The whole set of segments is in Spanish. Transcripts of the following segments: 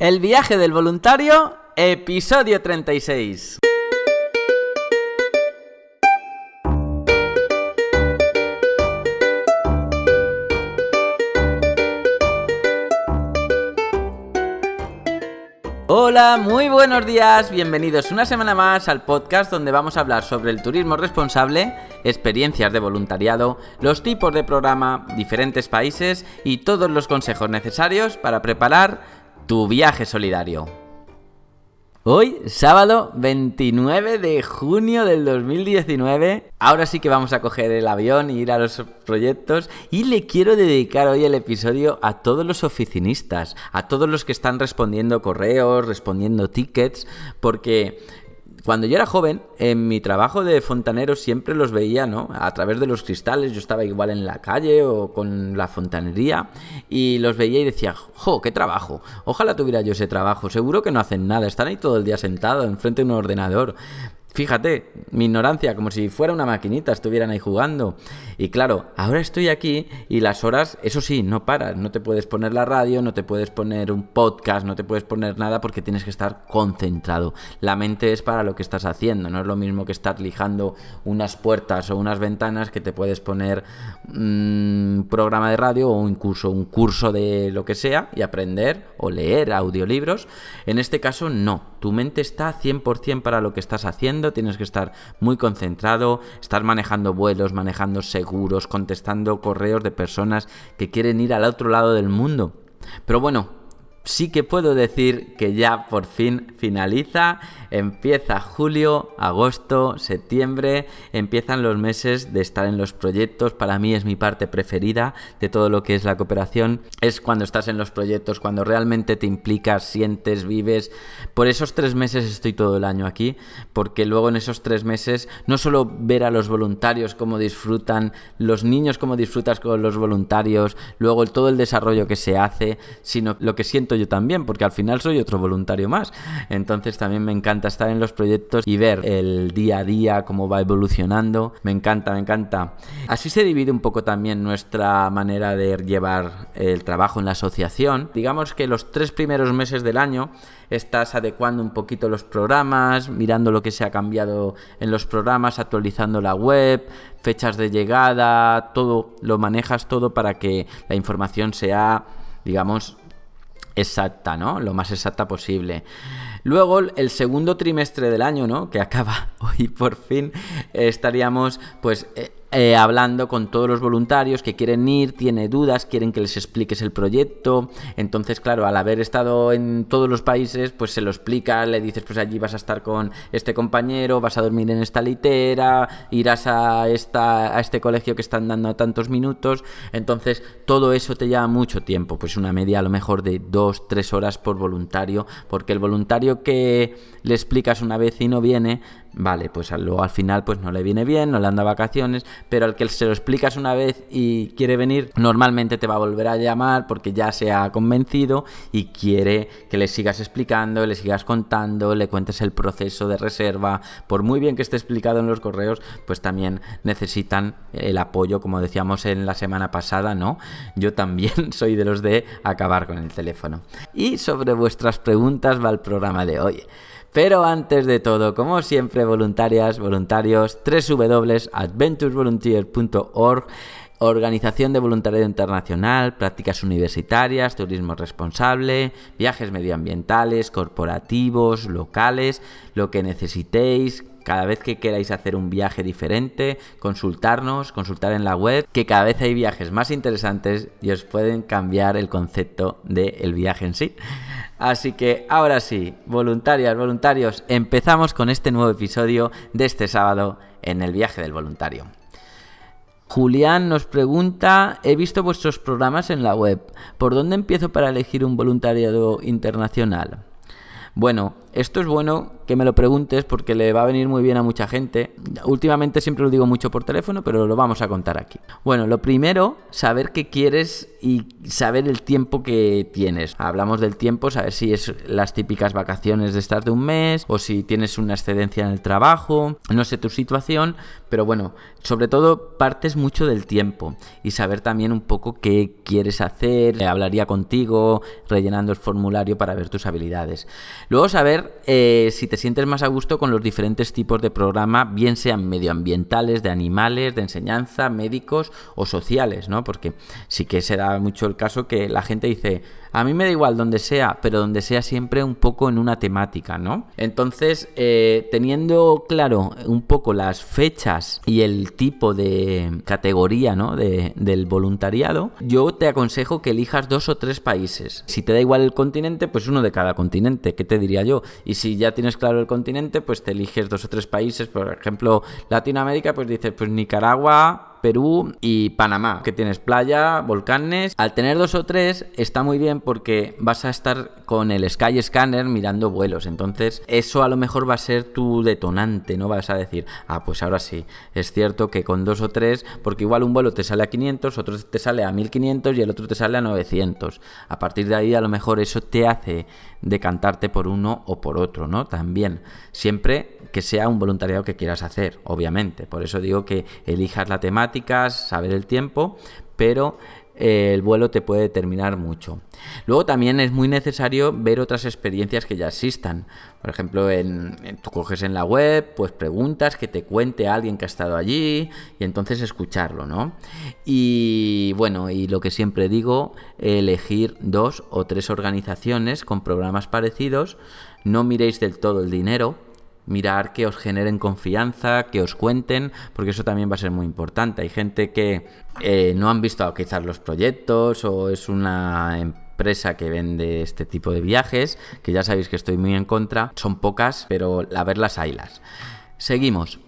El viaje del voluntario, episodio 36. Hola, muy buenos días, bienvenidos una semana más al podcast donde vamos a hablar sobre el turismo responsable, experiencias de voluntariado, los tipos de programa, diferentes países y todos los consejos necesarios para preparar tu viaje solidario. Hoy, sábado 29 de junio del 2019, ahora sí que vamos a coger el avión y ir a los proyectos y le quiero dedicar hoy el episodio a todos los oficinistas, a todos los que están respondiendo correos, respondiendo tickets, porque cuando yo era joven, en mi trabajo de fontanero siempre los veía, ¿no? A través de los cristales, yo estaba igual en la calle o con la fontanería y los veía y decía, ¡jo, qué trabajo! Ojalá tuviera yo ese trabajo, seguro que no hacen nada, están ahí todo el día sentados enfrente de un ordenador. Fíjate, mi ignorancia, como si fuera una maquinita, estuvieran ahí jugando. Y claro, ahora estoy aquí y las horas, eso sí, no paras. No te puedes poner la radio, no te puedes poner un podcast, no te puedes poner nada porque tienes que estar concentrado. La mente es para lo que estás haciendo, no es lo mismo que estar lijando unas puertas o unas ventanas que te puedes poner un programa de radio o incluso un curso de lo que sea y aprender o leer audiolibros. En este caso, no. Tu mente está 100% para lo que estás haciendo tienes que estar muy concentrado, estar manejando vuelos, manejando seguros, contestando correos de personas que quieren ir al otro lado del mundo. Pero bueno, sí que puedo decir que ya por fin finaliza, empieza julio, agosto, septiembre, empiezan los meses de estar en los proyectos, para mí es mi parte preferida de todo lo que es la cooperación, es cuando estás en los proyectos, cuando realmente te implicas, sientes, vives, por esos tres meses estoy todo el año aquí, porque luego en esos tres meses no solo ver a los voluntarios cómo disfrutan, los niños cómo disfrutas con los voluntarios, luego todo el desarrollo que se hace, sino lo que siento yo también, porque al final soy otro voluntario más. Entonces también me encanta estar en los proyectos y ver el día a día, cómo va evolucionando. Me encanta, me encanta. Así se divide un poco también nuestra manera de llevar el trabajo en la asociación. Digamos que los tres primeros meses del año estás adecuando un poquito los programas, mirando lo que se ha cambiado en los programas, actualizando la web, fechas de llegada, todo, lo manejas todo para que la información sea, digamos, exacta, ¿no? Lo más exacta posible. Luego, el segundo trimestre del año, ¿no? Que acaba hoy por fin, estaríamos pues eh, hablando con todos los voluntarios que quieren ir, tiene dudas, quieren que les expliques el proyecto. Entonces, claro, al haber estado en todos los países, pues se lo explica, le dices, pues allí vas a estar con este compañero, vas a dormir en esta litera, irás a, esta, a este colegio que están dando tantos minutos. Entonces, todo eso te lleva mucho tiempo, pues una media a lo mejor de dos, tres horas por voluntario, porque el voluntario que le explicas una vez y no viene, vale, pues luego al final pues no le viene bien, no le anda vacaciones, pero al que se lo explicas una vez y quiere venir, normalmente te va a volver a llamar porque ya se ha convencido y quiere que le sigas explicando, le sigas contando, le cuentes el proceso de reserva, por muy bien que esté explicado en los correos, pues también necesitan el apoyo, como decíamos en la semana pasada, ¿no? Yo también soy de los de acabar con el teléfono. Y sobre vuestras preguntas va el programa de hoy. Pero antes de todo, como siempre, voluntarias, voluntarios, www.adventuresvolunteer.org Organización de voluntariado internacional, prácticas universitarias, turismo responsable, viajes medioambientales, corporativos, locales, lo que necesitéis, cada vez que queráis hacer un viaje diferente, consultarnos, consultar en la web, que cada vez hay viajes más interesantes y os pueden cambiar el concepto del viaje en sí. Así que ahora sí, voluntarias, voluntarios, empezamos con este nuevo episodio de este sábado en el viaje del voluntario. Julián nos pregunta, he visto vuestros programas en la web, ¿por dónde empiezo para elegir un voluntariado internacional? Bueno, esto es bueno que me lo preguntes porque le va a venir muy bien a mucha gente. Últimamente siempre lo digo mucho por teléfono, pero lo vamos a contar aquí. Bueno, lo primero, saber qué quieres y saber el tiempo que tienes. Hablamos del tiempo, saber si es las típicas vacaciones de estar de un mes o si tienes una excedencia en el trabajo, no sé tu situación, pero bueno, sobre todo partes mucho del tiempo y saber también un poco qué quieres hacer. Hablaría contigo rellenando el formulario para ver tus habilidades. Luego saber eh, si te sientes más a gusto con los diferentes tipos de programa, bien sean medioambientales, de animales, de enseñanza, médicos o sociales, ¿no? Porque sí que se da mucho el caso que la gente dice, a mí me da igual donde sea, pero donde sea siempre un poco en una temática, ¿no? Entonces, eh, teniendo claro un poco las fechas y el tipo de categoría, ¿no? De, del voluntariado, yo te aconsejo que elijas dos o tres países. Si te da igual el continente, pues uno de cada continente, ¿qué te diría yo? Y si ya tienes claro el continente, pues te eliges dos o tres países, por ejemplo, Latinoamérica, pues dices, pues Nicaragua, Perú y Panamá, que tienes playa, volcanes. Al tener dos o tres está muy bien porque vas a estar con el Sky Scanner mirando vuelos. Entonces eso a lo mejor va a ser tu detonante, ¿no? Vas a decir, ah, pues ahora sí, es cierto que con dos o tres, porque igual un vuelo te sale a 500, otro te sale a 1500 y el otro te sale a 900. A partir de ahí a lo mejor eso te hace decantarte por uno o por otro, ¿no? También, siempre que sea un voluntariado que quieras hacer, obviamente. Por eso digo que elijas la temática, saber el tiempo, pero eh, el vuelo te puede determinar mucho. Luego también es muy necesario ver otras experiencias que ya existan. Por ejemplo, en, tú coges en la web, pues preguntas que te cuente alguien que ha estado allí y entonces escucharlo, ¿no? Y bueno, y lo que siempre digo, elegir dos o tres organizaciones con programas parecidos. No miréis del todo el dinero, mirar que os generen confianza, que os cuenten, porque eso también va a ser muy importante. Hay gente que eh, no han visto quizás los proyectos o es una empresa que vende este tipo de viajes, que ya sabéis que estoy muy en contra. Son pocas, pero a ver las haylas. Seguimos.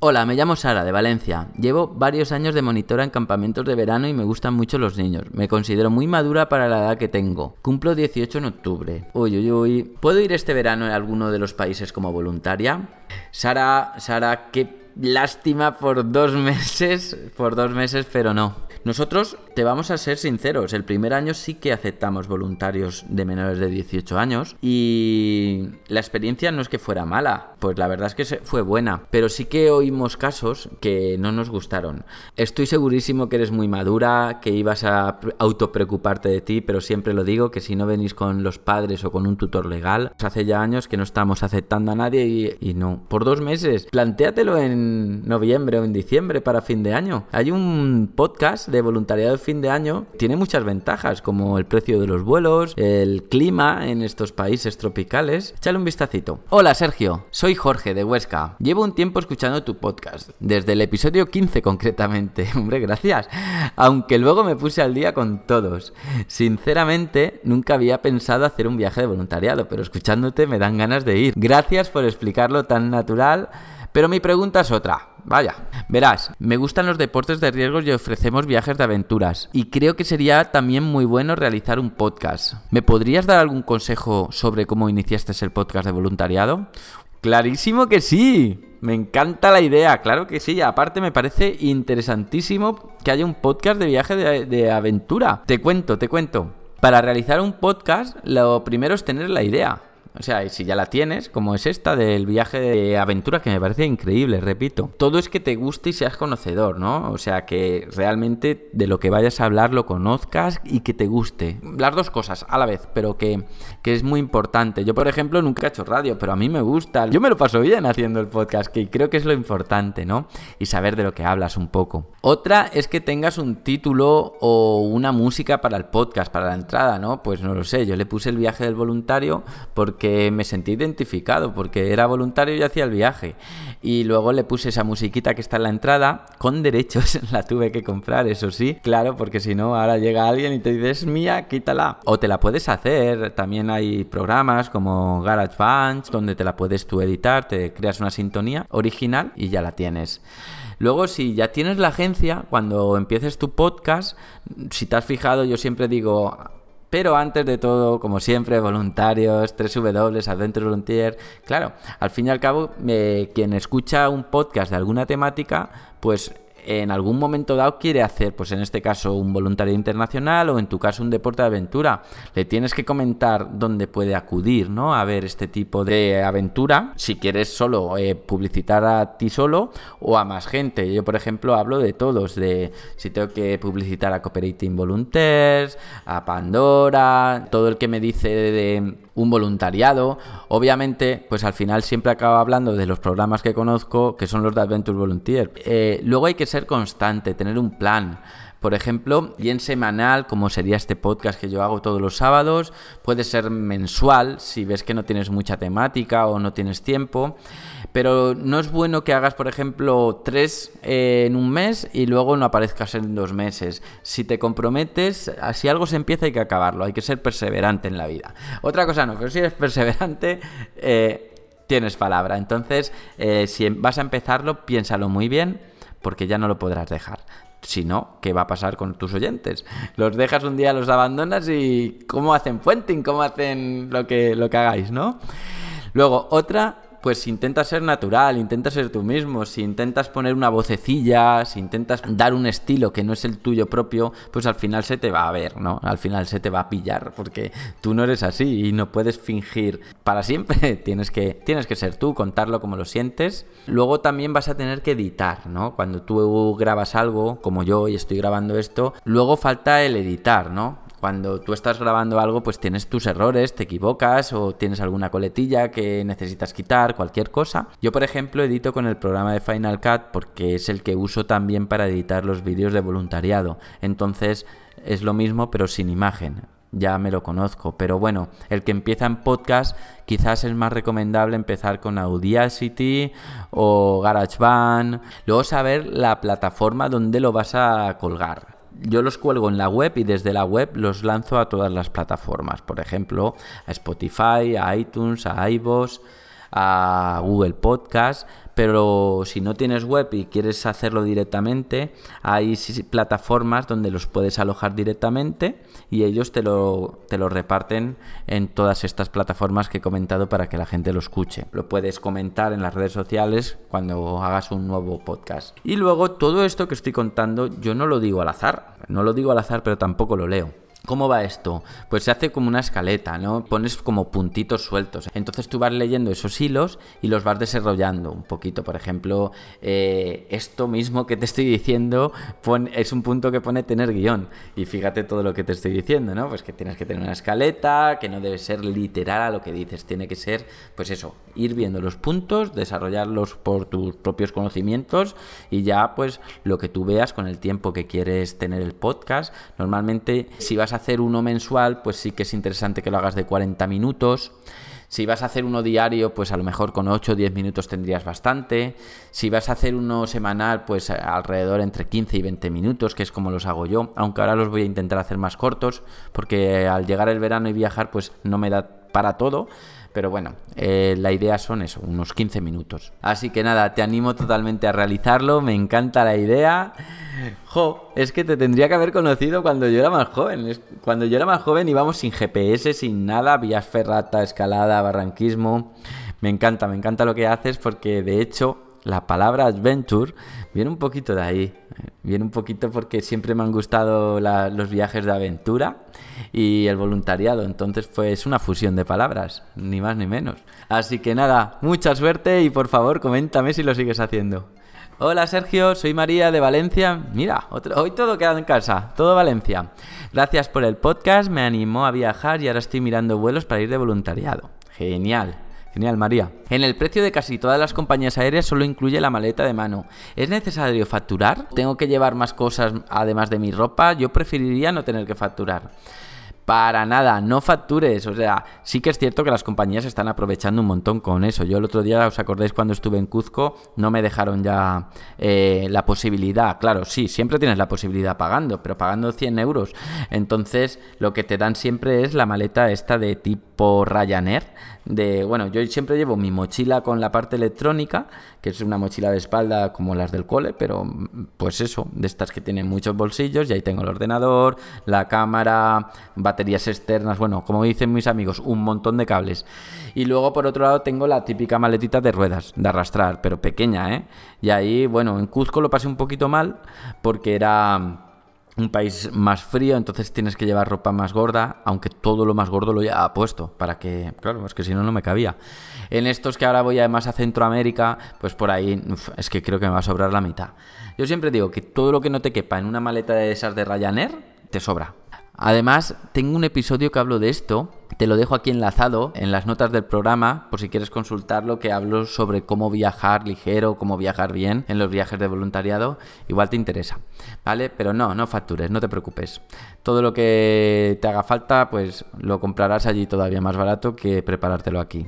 Hola, me llamo Sara, de Valencia. Llevo varios años de monitora en campamentos de verano y me gustan mucho los niños. Me considero muy madura para la edad que tengo. Cumplo 18 en octubre. Uy, uy, uy. ¿Puedo ir este verano en alguno de los países como voluntaria? Sara, Sara, qué lástima por dos meses, por dos meses, pero no. Nosotros, te vamos a ser sinceros, el primer año sí que aceptamos voluntarios de menores de 18 años y la experiencia no es que fuera mala, pues la verdad es que fue buena, pero sí que oímos casos que no nos gustaron. Estoy segurísimo que eres muy madura, que ibas a autopreocuparte de ti, pero siempre lo digo, que si no venís con los padres o con un tutor legal, hace ya años que no estamos aceptando a nadie y, y no. Por dos meses, plantéatelo noviembre o en diciembre para fin de año. Hay un podcast de voluntariado de fin de año tiene muchas ventajas, como el precio de los vuelos, el clima en estos países tropicales. Échale un vistacito. Hola Sergio, soy Jorge de Huesca. Llevo un tiempo escuchando tu podcast, desde el episodio 15 concretamente. Hombre, gracias. Aunque luego me puse al día con todos. Sinceramente, nunca había pensado hacer un viaje de voluntariado, pero escuchándote me dan ganas de ir. Gracias por explicarlo tan natural. Pero mi pregunta es otra. Vaya, verás, me gustan los deportes de riesgos y ofrecemos viajes de aventuras. Y creo que sería también muy bueno realizar un podcast. ¿Me podrías dar algún consejo sobre cómo iniciaste el podcast de voluntariado? Clarísimo que sí. Me encanta la idea, claro que sí. Aparte me parece interesantísimo que haya un podcast de viaje de, de aventura. Te cuento, te cuento. Para realizar un podcast, lo primero es tener la idea. O sea, y si ya la tienes, como es esta del viaje de aventura, que me parece increíble, repito. Todo es que te guste y seas conocedor, ¿no? O sea, que realmente de lo que vayas a hablar lo conozcas y que te guste. Las dos cosas a la vez, pero que, que es muy importante. Yo, por ejemplo, nunca he hecho radio, pero a mí me gusta. Yo me lo paso bien haciendo el podcast, que creo que es lo importante, ¿no? Y saber de lo que hablas un poco. Otra es que tengas un título o una música para el podcast, para la entrada, ¿no? Pues no lo sé, yo le puse el viaje del voluntario porque me sentí identificado, porque era voluntario y hacía el viaje. Y luego le puse esa musiquita que está en la entrada, con derechos, la tuve que comprar, eso sí, claro, porque si no, ahora llega alguien y te dice, es mía, quítala. O te la puedes hacer, también hay programas como GarageBand, donde te la puedes tú editar, te creas una sintonía original y ya la tienes. Luego, si ya tienes la agencia, cuando empieces tu podcast, si te has fijado, yo siempre digo, Pero antes de todo, como siempre, voluntarios, 3W, Adventure Volunteer. Claro, al fin y al cabo, eh, quien escucha un podcast de alguna temática, pues en algún momento dado quiere hacer, pues en este caso un voluntario internacional o en tu caso un deporte de aventura, le tienes que comentar dónde puede acudir, ¿no? A ver este tipo de aventura, si quieres solo eh, publicitar a ti solo o a más gente. Yo, por ejemplo, hablo de todos, de si tengo que publicitar a Cooperating Volunteers, a Pandora, todo el que me dice de un voluntariado. Obviamente, pues al final siempre acabo hablando de los programas que conozco, que son los de Adventure Volunteer. Eh, luego hay que ser constante, tener un plan. Por ejemplo, bien semanal, como sería este podcast que yo hago todos los sábados, puede ser mensual si ves que no tienes mucha temática o no tienes tiempo, pero no es bueno que hagas, por ejemplo, tres eh, en un mes y luego no aparezcas en dos meses. Si te comprometes, si algo se empieza hay que acabarlo, hay que ser perseverante en la vida. Otra cosa no, pero si eres perseverante... Eh, tienes palabra. Entonces, eh, si vas a empezarlo, piénsalo muy bien, porque ya no lo podrás dejar. Si no, ¿qué va a pasar con tus oyentes? Los dejas un día, los abandonas y ¿cómo hacen puenting? ¿Cómo hacen lo que, lo que hagáis, no? Luego, otra pues intenta ser natural, intenta ser tú mismo, si intentas poner una vocecilla, si intentas dar un estilo que no es el tuyo propio, pues al final se te va a ver, ¿no? Al final se te va a pillar, porque tú no eres así y no puedes fingir para siempre, tienes que, tienes que ser tú, contarlo como lo sientes. Luego también vas a tener que editar, ¿no? Cuando tú grabas algo, como yo y estoy grabando esto, luego falta el editar, ¿no? Cuando tú estás grabando algo, pues tienes tus errores, te equivocas o tienes alguna coletilla que necesitas quitar, cualquier cosa. Yo, por ejemplo, edito con el programa de Final Cut porque es el que uso también para editar los vídeos de voluntariado. Entonces es lo mismo pero sin imagen. Ya me lo conozco, pero bueno, el que empieza en podcast quizás es más recomendable empezar con Audacity o GarageBand, luego saber la plataforma donde lo vas a colgar yo los cuelgo en la web y desde la web los lanzo a todas las plataformas, por ejemplo, a Spotify, a iTunes, a iVoox, a Google Podcast, pero si no tienes web y quieres hacerlo directamente, hay plataformas donde los puedes alojar directamente y ellos te lo, te lo reparten en todas estas plataformas que he comentado para que la gente lo escuche. Lo puedes comentar en las redes sociales cuando hagas un nuevo podcast. Y luego todo esto que estoy contando yo no lo digo al azar, no lo digo al azar pero tampoco lo leo. ¿Cómo va esto? Pues se hace como una escaleta, ¿no? Pones como puntitos sueltos. Entonces tú vas leyendo esos hilos y los vas desarrollando un poquito. Por ejemplo, eh, esto mismo que te estoy diciendo es un punto que pone tener guion. Y fíjate todo lo que te estoy diciendo, ¿no? Pues que tienes que tener una escaleta, que no debe ser literal a lo que dices. Tiene que ser, pues eso, ir viendo los puntos, desarrollarlos por tus propios conocimientos y ya, pues, lo que tú veas con el tiempo que quieres tener el podcast. Normalmente, si vas a hacer uno mensual, pues sí que es interesante que lo hagas de 40 minutos. Si vas a hacer uno diario, pues a lo mejor con 8 o 10 minutos tendrías bastante. Si vas a hacer uno semanal, pues alrededor entre 15 y 20 minutos, que es como los hago yo. Aunque ahora los voy a intentar hacer más cortos, porque al llegar el verano y viajar, pues no me da para todo. Pero bueno, eh, la idea son eso, unos 15 minutos. Así que nada, te animo totalmente a realizarlo, me encanta la idea. Jo, es que te tendría que haber conocido cuando yo era más joven. Cuando yo era más joven íbamos sin GPS, sin nada, vías ferrata, escalada, barranquismo. Me encanta, me encanta lo que haces porque de hecho la palabra adventure viene un poquito de ahí. Viene un poquito porque siempre me han gustado los viajes de aventura y el voluntariado. Entonces, pues una fusión de palabras, ni más ni menos. Así que nada, mucha suerte y por favor, coméntame si lo sigues haciendo. Hola Sergio, soy María de Valencia. Mira, hoy todo queda en casa, todo Valencia. Gracias por el podcast, me animó a viajar y ahora estoy mirando vuelos para ir de voluntariado. Genial. Genial, María. En el precio de casi todas las compañías aéreas solo incluye la maleta de mano. ¿Es necesario facturar? ¿Tengo que llevar más cosas además de mi ropa? Yo preferiría no tener que facturar. Para nada, no factures. O sea, sí que es cierto que las compañías están aprovechando un montón con eso. Yo el otro día, ¿os acordáis cuando estuve en Cuzco? No me dejaron ya eh, la posibilidad. Claro, sí, siempre tienes la posibilidad pagando, pero pagando 100 euros. Entonces, lo que te dan siempre es la maleta esta de tipo Ryanair. De, bueno, yo siempre llevo mi mochila con la parte electrónica, que es una mochila de espalda como las del cole, pero pues eso, de estas que tienen muchos bolsillos, y ahí tengo el ordenador, la cámara, batería baterías externas, bueno, como dicen mis amigos, un montón de cables. Y luego por otro lado tengo la típica maletita de ruedas, de arrastrar, pero pequeña, ¿eh? Y ahí, bueno, en Cuzco lo pasé un poquito mal porque era un país más frío, entonces tienes que llevar ropa más gorda, aunque todo lo más gordo lo ya puesto, para que, claro, es que si no, no me cabía. En estos que ahora voy además a Centroamérica, pues por ahí es que creo que me va a sobrar la mitad. Yo siempre digo que todo lo que no te quepa en una maleta de esas de Ryanair, te sobra. Además, tengo un episodio que hablo de esto, te lo dejo aquí enlazado en las notas del programa, por si quieres consultarlo, que hablo sobre cómo viajar ligero, cómo viajar bien en los viajes de voluntariado, igual te interesa, ¿vale? Pero no, no factures, no te preocupes. Todo lo que te haga falta, pues lo comprarás allí todavía más barato que preparártelo aquí.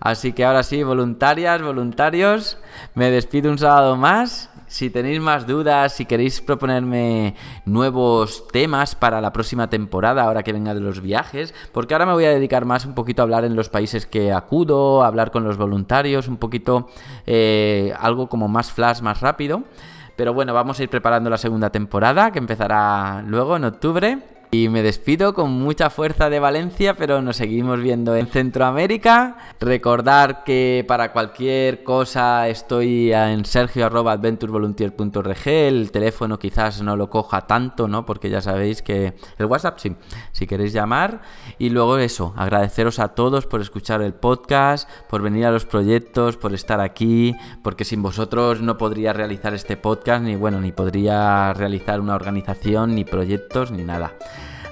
Así que ahora sí, voluntarias, voluntarios, me despido un sábado más si tenéis más dudas, si queréis proponerme nuevos temas para la próxima temporada, ahora que venga de los viajes, porque ahora me voy a dedicar más un poquito a hablar en los países que acudo, a hablar con los voluntarios, un poquito eh, algo como más flash, más rápido. Pero bueno, vamos a ir preparando la segunda temporada, que empezará luego en octubre. Y me despido con mucha fuerza de Valencia, pero nos seguimos viendo en Centroamérica. Recordar que para cualquier cosa estoy en sergio.adventurevolunteer.org. El teléfono quizás no lo coja tanto, ¿no? Porque ya sabéis que el WhatsApp sí, si queréis llamar. Y luego eso, agradeceros a todos por escuchar el podcast, por venir a los proyectos, por estar aquí, porque sin vosotros no podría realizar este podcast, ni bueno, ni podría realizar una organización, ni proyectos, ni nada.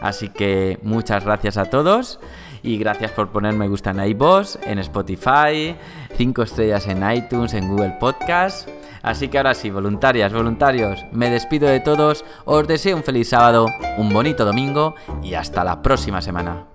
Así que muchas gracias a todos y gracias por poner me gusta en iVoox, en Spotify, 5 estrellas en iTunes, en Google Podcast. Así que ahora sí, voluntarias, voluntarios, me despido de todos, os deseo un feliz sábado, un bonito domingo y hasta la próxima semana.